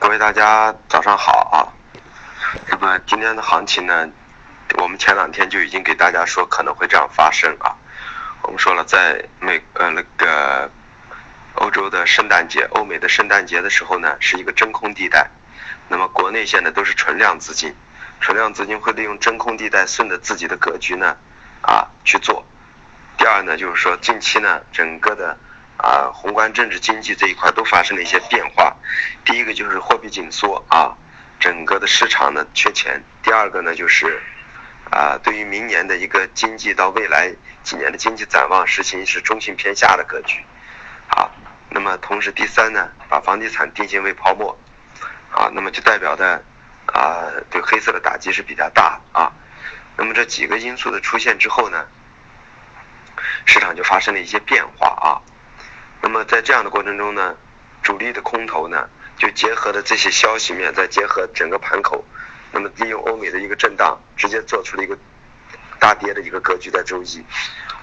各位大家早上好啊。那么今天的行情呢，我们前两天就已经给大家说可能会这样发生啊。我们说了，在美呃那个欧洲的圣诞节、欧美的圣诞节的时候呢，是一个真空地带。那么国内现在都是存量资金，存量资金会利用真空地带顺着自己的格局呢啊去做。第二呢，就是说近期呢，整个的。啊，宏观政治经济这一块都发生了一些变化。第一个就是货币紧缩啊，整个的市场呢缺钱。第二个呢就是，啊，对于明年的一个经济到未来几年的经济展望，实行是中性偏下的格局。啊，那么同时第三呢，把房地产定性为泡沫。啊，那么就代表的啊，对黑色的打击是比较大啊。那么这几个因素的出现之后呢，市场就发生了一些变化啊。在这样的过程中呢，主力的空头呢，就结合了这些消息面，再结合整个盘口，那么利用欧美的一个震荡，直接做出了一个大跌的一个格局。在周一，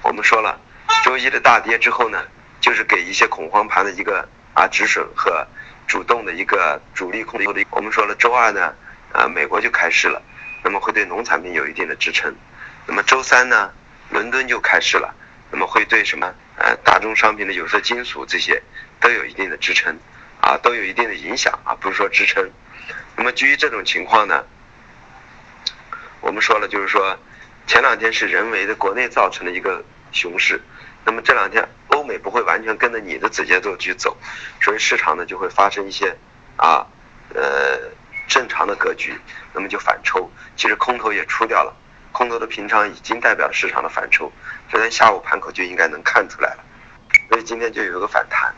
我们说了，周一的大跌之后呢，就是给一些恐慌盘的一个啊止损和主动的一个主力空头的。我们说了，周二呢，啊美国就开市了，那么会对农产品有一定的支撑。那么周三呢，伦敦就开市了。那么会对什么呃大宗商品的有色金属这些都有一定的支撑，啊都有一定的影响啊不是说支撑。那么基于这种情况呢，我们说了就是说前两天是人为的国内造成的一个熊市，那么这两天欧美不会完全跟着你的指节奏去走，所以市场呢就会发生一些啊呃正常的格局，那么就反抽，其实空头也出掉了。空头的平仓已经代表了市场的反抽，昨天下午盘口就应该能看出来了，所以今天就有一个反弹。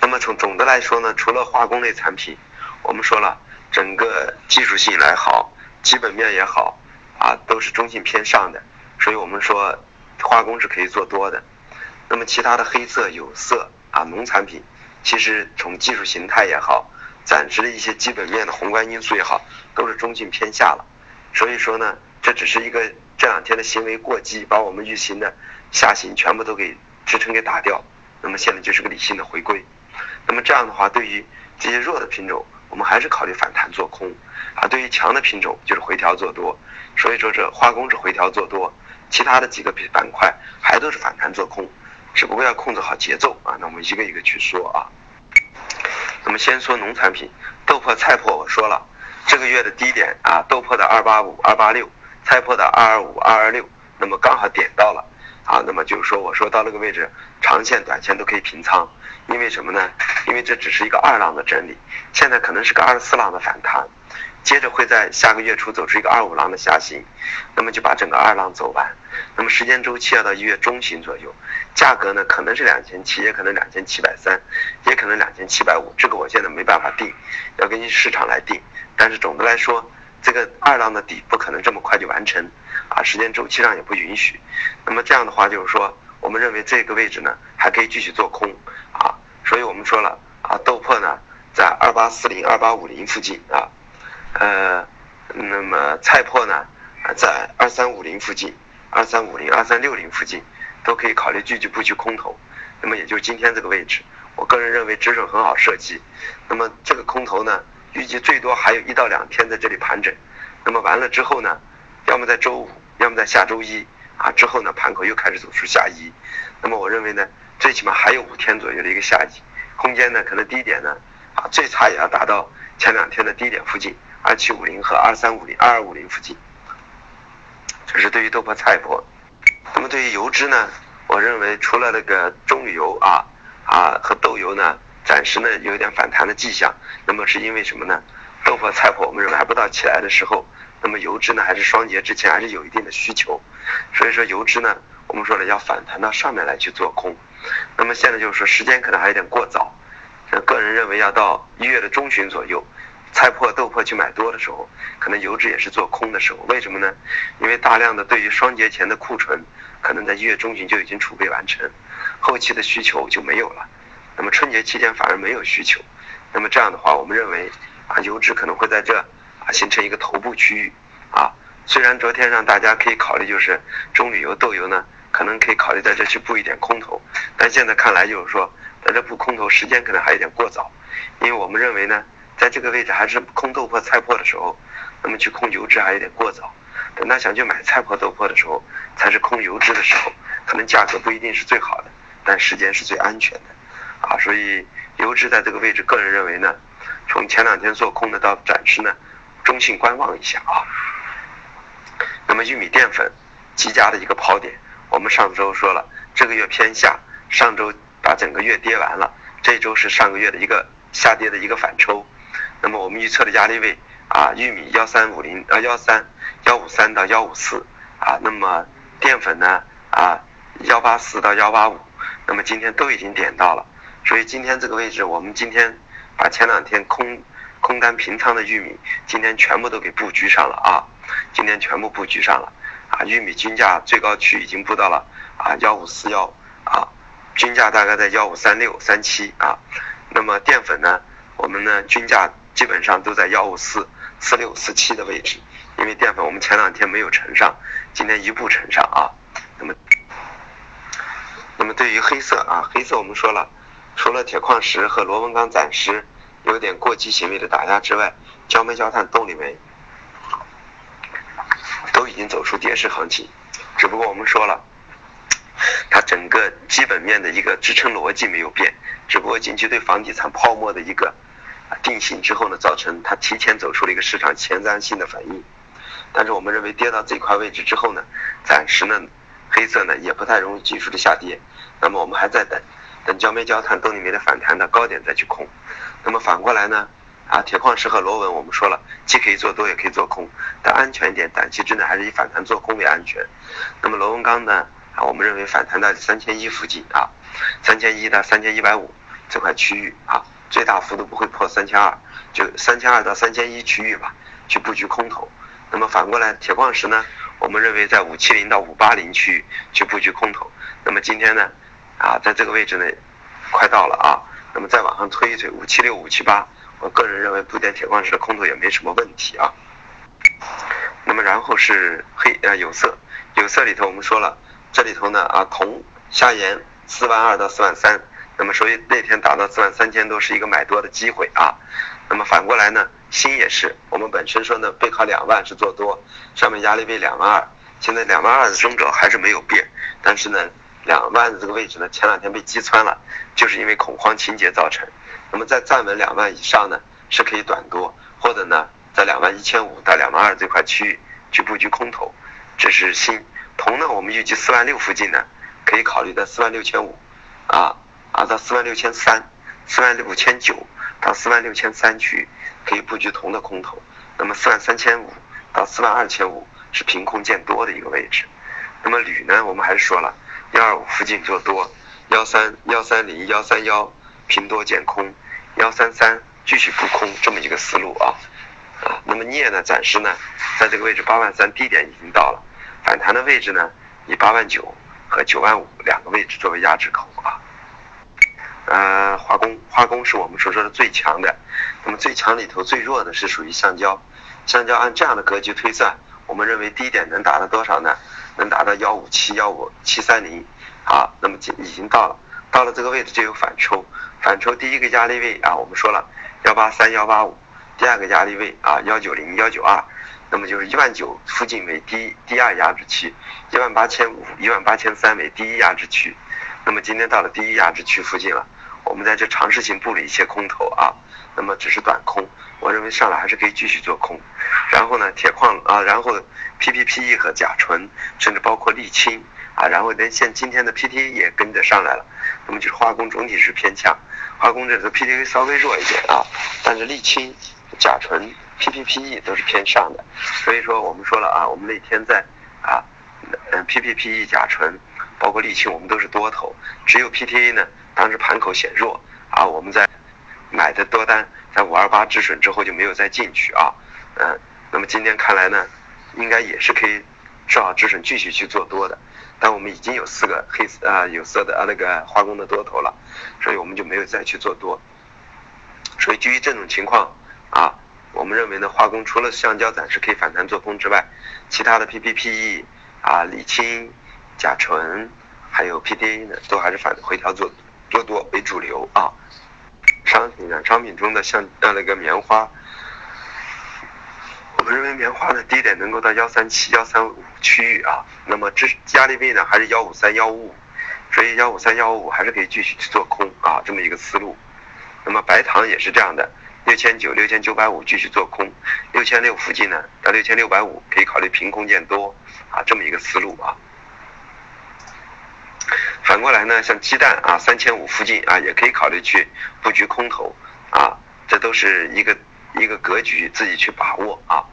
那么从总的来说呢，除了化工类产品，我们说了整个技术性来好，基本面也好，啊都是中性偏上的，所以我们说化工是可以做多的。那么其他的黑色、有色啊农产品，其实从技术形态也好，暂时的一些基本面的宏观因素也好，都是中性偏下了。所以说呢。这只是一个这两天的行为过激，把我们预期的下行全部都给支撑给打掉。那么现在就是个理性的回归。那么这样的话，对于这些弱的品种，我们还是考虑反弹做空；啊，对于强的品种，就是回调做多。所以说这化工是回调做多，其他的几个板块还都是反弹做空，只不过要控制好节奏啊。那我们一个一个去说啊。那么先说农产品，豆粕、菜粕，我说了，这个月的低点啊，豆粕的二八五、二八六。菜粕的二二五二二六，那么刚好点到了，啊，那么就是说我说到那个位置，长线短线都可以平仓，因为什么呢？因为这只是一个二浪的整理，现在可能是个二十四浪的反弹，接着会在下个月初走出一个二五浪的下行，那么就把整个二浪走完，那么时间周期要到一月中旬左右，价格呢可能是两千七，也可能两千七百三，也可能两千七百五，这个我现在没办法定，要根据市场来定，但是总的来说。这个二浪的底不可能这么快就完成，啊，时间周期上也不允许。那么这样的话，就是说，我们认为这个位置呢还可以继续做空，啊，所以我们说了，啊，豆粕呢在二八四零、二八五零附近啊，呃，那么菜粕呢在二三五零附近、二三五零、二三六零附近都可以考虑继续布局空头。那么也就今天这个位置，我个人认为止损很好设计。那么这个空头呢？预计最多还有一到两天在这里盘整，那么完了之后呢，要么在周五，要么在下周一啊之后呢，盘口又开始走出下移，那么我认为呢，最起码还有五天左右的一个下移空间呢，可能低点呢啊最差也要达到前两天的低点附近二七五零和二三五零、二二五零附近，这是对于豆粕、菜粕。那么对于油脂呢，我认为除了那个棕榈油啊啊和豆油呢。暂时呢有一点反弹的迹象，那么是因为什么呢？豆粕、菜粕我们认为还不到起来的时候，那么油脂呢还是双节之前还是有一定的需求，所以说油脂呢我们说了要反弹到上面来去做空，那么现在就是说时间可能还有点过早，个人认为要到一月的中旬左右，菜粕、豆粕去买多的时候，可能油脂也是做空的时候，为什么呢？因为大量的对于双节前的库存，可能在一月中旬就已经储备完成，后期的需求就没有了。那么春节期间反而没有需求，那么这样的话，我们认为啊，油脂可能会在这啊形成一个头部区域啊。虽然昨天让大家可以考虑就是棕榈油、豆油呢，可能可以考虑在这去布一点空头，但现在看来就是说在这布空头时间可能还有点过早，因为我们认为呢，在这个位置还是空豆粕菜粕的时候，那么去空油脂还有点过早。等他想去买菜粕豆粕的时候，才是空油脂的时候，可能价格不一定是最好的，但时间是最安全的，啊，所以油脂在这个位置，个人认为呢，从前两天做空的到暂时呢，中性观望一下啊。那么玉米淀粉极佳的一个跑点，我们上周说了，这个月偏下，上周把整个月跌完了，这周是上个月的一个下跌的一个反抽，那么我们预测的压力位啊，玉米幺三五零啊幺三。幺五三到幺五四啊，那么淀粉呢啊幺八四到幺八五，那么今天都已经点到了，所以今天这个位置，我们今天把前两天空空单平仓的玉米，今天全部都给布局上了啊，今天全部布局上了啊，玉米均价最高区已经布到了啊幺五四幺啊，均价大概在幺五三六三七啊，那么淀粉呢，我们呢均价基本上都在幺五四四六四七的位置。因为淀粉我们前两天没有乘上，今天一步乘上啊。那么，那么对于黑色啊，黑色我们说了，除了铁矿石和螺纹钢暂时有点过激行为的打压之外，焦煤焦炭动力煤都已经走出跌势行情。只不过我们说了，它整个基本面的一个支撑逻辑没有变，只不过近期对房地产泡沫的一个定性之后呢，造成它提前走出了一个市场前瞻性的反应。但是我们认为跌到这块位置之后呢，暂时呢，黑色呢也不太容易技术的下跌。那么我们还在等，等焦煤焦炭动力煤的反弹的高点再去空。那么反过来呢，啊，铁矿石和螺纹我们说了，既可以做多也可以做空，但安全一点，短期之内还是以反弹做空为安全。那么螺纹钢呢，啊，我们认为反弹到三千一附近啊，三千一到三千一百五这块区域啊，最大幅度不会破三千二，就三千二到三千一区域吧，去布局空头。那么反过来，铁矿石呢？我们认为在五七零到五八零区域去布局空头。那么今天呢，啊，在这个位置呢，快到了啊。那么再往上推一推，五七六、五七八，我个人认为布点铁矿石的空头也没什么问题啊。那么然后是黑呃有色，有色里头我们说了，这里头呢啊铜下沿四万二到四万三，那么所以那天达到四万三千多是一个买多的机会啊。那么反过来呢？锌也是，我们本身说呢，背靠两万是做多，上面压力位两万二，现在两万二的中轴还是没有变，但是呢，两万的这个位置呢，前两天被击穿了，就是因为恐慌情节造成。那么在站稳两万以上呢，是可以短多，或者呢，在两万一千五到两万二这块区域去布局空头，这是锌。铜呢，我们预计四万六附近呢，可以考虑在四万六千五，啊啊到四万六千三，四万六千九到四万六千三区域。可以布局铜的空头，那么四万三千五到四万二千五是平空见多的一个位置。那么铝呢，我们还是说了，幺二五附近做多，幺三幺三零幺三幺平多见空，幺三三继续补空这么一个思路啊啊。那么镍呢，暂时呢，在这个位置八万三低点已经到了，反弹的位置呢，以八万九和九万五两个位置作为压制口啊。呃，化工，化工是我们所说的最强的。那么最强里头最弱的是属于橡胶，橡胶按这样的格局推算，我们认为低点能达到多少呢？能达到幺五七幺五七三零，好，那么已已经到了，到了这个位置就有反抽，反抽第一个压力位啊，我们说了幺八三幺八五，第二个压力位啊幺九零幺九二，那么就是一万九附近为第一第二压制区，一万八千五一万八千三为第一压制区，那么今天到了第一压制区附近了，我们在这尝试性布了一些空头啊。那么只是短空，我认为上来还是可以继续做空。然后呢，铁矿啊，然后 PPPE 和甲醇，甚至包括沥青啊，然后连现今天的 PTA 也跟着上来了。那么就是化工总体是偏强，化工这个 PTA 稍微弱一点啊，但是沥青、甲醇、PPPE 都是偏上的。所以说我们说了啊，我们那天在啊，嗯 PPPE、甲醇，包括沥青，我们都是多头，只有 PTA 呢，当时盘口显弱啊，我们在。买的多单在五二八止损之后就没有再进去啊，嗯，那么今天看来呢，应该也是可以设好止损继续去做多的，但我们已经有四个黑色啊有色的啊那个化工的多头了，所以我们就没有再去做多。所以基于这种情况啊，我们认为呢，化工除了橡胶暂时可以反弹做空之外，其他的 PPPE 啊沥青、甲醇还有 PTA 呢，都还是反回调做做多为主流啊。商软商品中的像呃那个棉花，们认为棉花的低点能够到幺三七、幺三五区域啊，那么支压力位呢还是幺五三、幺五五，所以幺五三、幺五五还是可以继续去做空啊，这么一个思路。那么白糖也是这样的，六千九、六千九百五继续做空，六千六附近呢到六千六百五可以考虑平空见多啊，这么一个思路啊。反过来呢，像鸡蛋啊，三千五附近啊，也可以考虑去布局空头啊，这都是一个一个格局，自己去把握啊。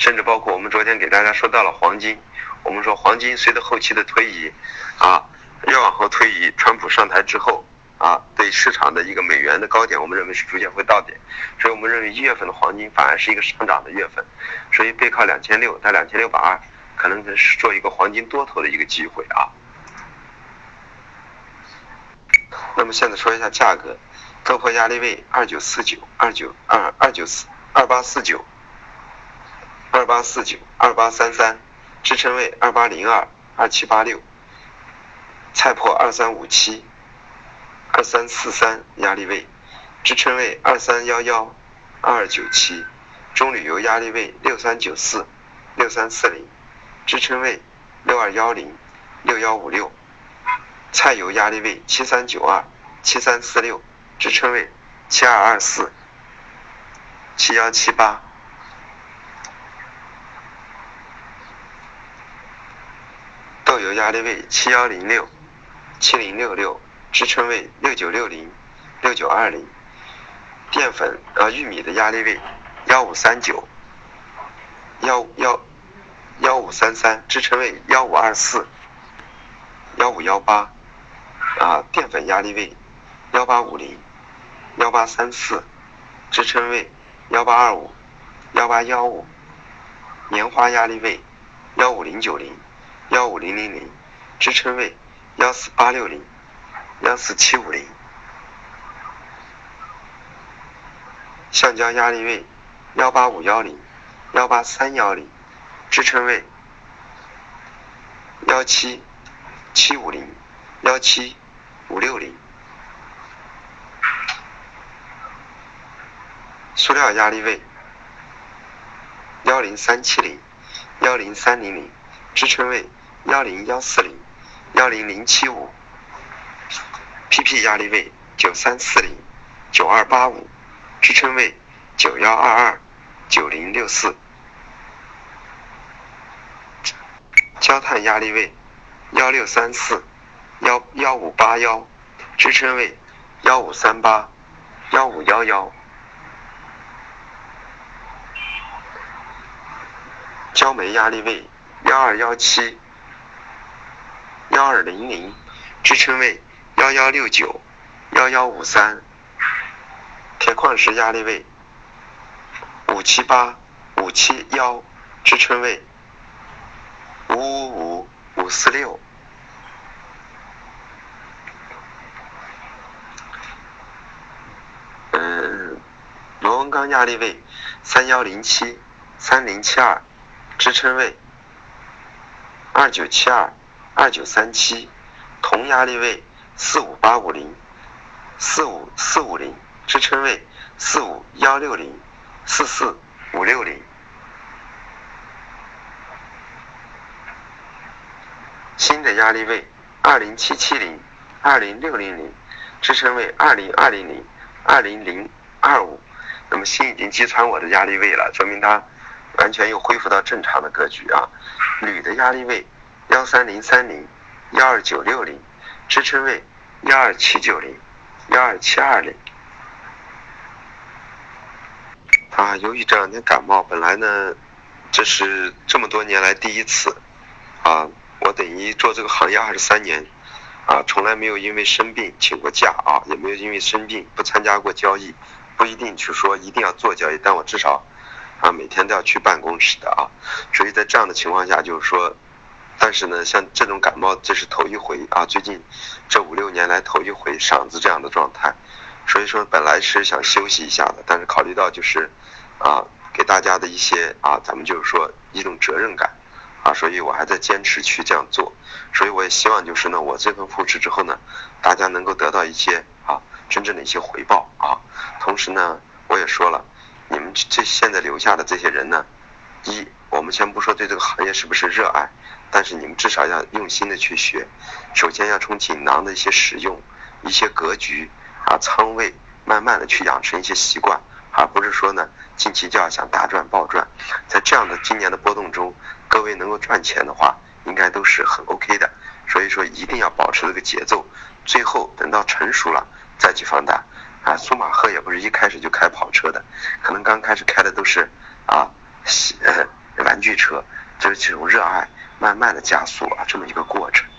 甚至包括我们昨天给大家说到了黄金，我们说黄金随着后期的推移啊，越往后推移，川普上台之后啊，对市场的一个美元的高点，我们认为是逐渐会到点，所以我们认为一月份的黄金反而是一个上涨的月份，所以背靠两千六到两千六百二，可能是做一个黄金多头的一个机会啊。那么现在说一下价格，突破压力位二九四九、二九二、二九四、二八四九、二八四九、二八三三，支撑位二八零二、二七八六，菜破二三五七、二三四三压力位，支撑位二三幺幺、二二九七，中旅游压力位六三九四、六三四零，支撑位六二幺零、六幺五六。菜油压力位七三九二、七三四六，支撑位七二二四、七幺七八。油压力位七幺零六、七零六六，支撑位六九六零、六九二零。淀粉啊，玉米的压力位幺五三九、幺幺幺五三三，支撑位幺五二四、幺五幺八。啊，淀粉压力位幺八五零、幺八三四，支撑位幺八二五、幺八幺五。棉花压力位幺五零九零、幺五零零零，支撑位幺四八六零、幺四七五零。橡胶压力位幺八五幺零、幺八三幺零，支撑位幺七七五零、幺七。五六零，塑料压力位幺零三七零，幺零三零零，支撑位幺零幺四零，幺零零七五，PP 压力位九三四零，九二八五，支撑位九幺二二，九零六四，焦炭压力位幺六三四。幺幺五八幺，支撑位幺五三八，幺五幺幺。焦煤压力位幺二幺七，幺二零零，支撑位幺幺六九，幺幺五三。铁矿石压力位五七八，五七幺，支撑位五五五，五四六嗯，螺纹。钢压力位三幺零七三零七二，支撑位二九七二二九三七，铜压力位四五八五零四五四五零，支撑位四五幺六零四四五六零，新的压力位二零七七零二零六零零，支撑位二零二零零二零零二五。那么锌已经击穿我的压力位了，说明它完全又恢复到正常的格局啊。铝的压力位幺三零三零幺二九六零，支撑位幺二七九零幺二七二零。啊，由于这两天感冒，本来呢这是这么多年来第一次啊，我等于做这个行业二十三年啊，从来没有因为生病请过假啊，也没有因为生病不参加过交易。不一定去说一定要做交易，但我至少啊每天都要去办公室的啊，所以在这样的情况下，就是说，但是呢，像这种感冒这是头一回啊，最近这五六年来头一回嗓子这样的状态，所以说本来是想休息一下的，但是考虑到就是啊给大家的一些啊咱们就是说一种责任感啊，所以我还在坚持去这样做，所以我也希望就是呢我这份付出之后呢，大家能够得到一些啊。真正的一些回报啊。同时呢，我也说了，你们这现在留下的这些人呢，一，我们先不说对这个行业是不是热爱，但是你们至少要用心的去学。首先要从锦囊的一些使用、一些格局啊、仓位，慢慢的去养成一些习惯，而不是说呢，近期就要想大赚暴赚。在这样的今年的波动中，各位能够赚钱的话，应该都是很 OK 的。所以说一定要保持这个节奏，最后等到成熟了再去放大。啊，苏马赫也不是一开始就开跑车的，可能刚开始开的都是啊，玩具车，就是这种热爱，慢慢的加速啊，这么一个过程。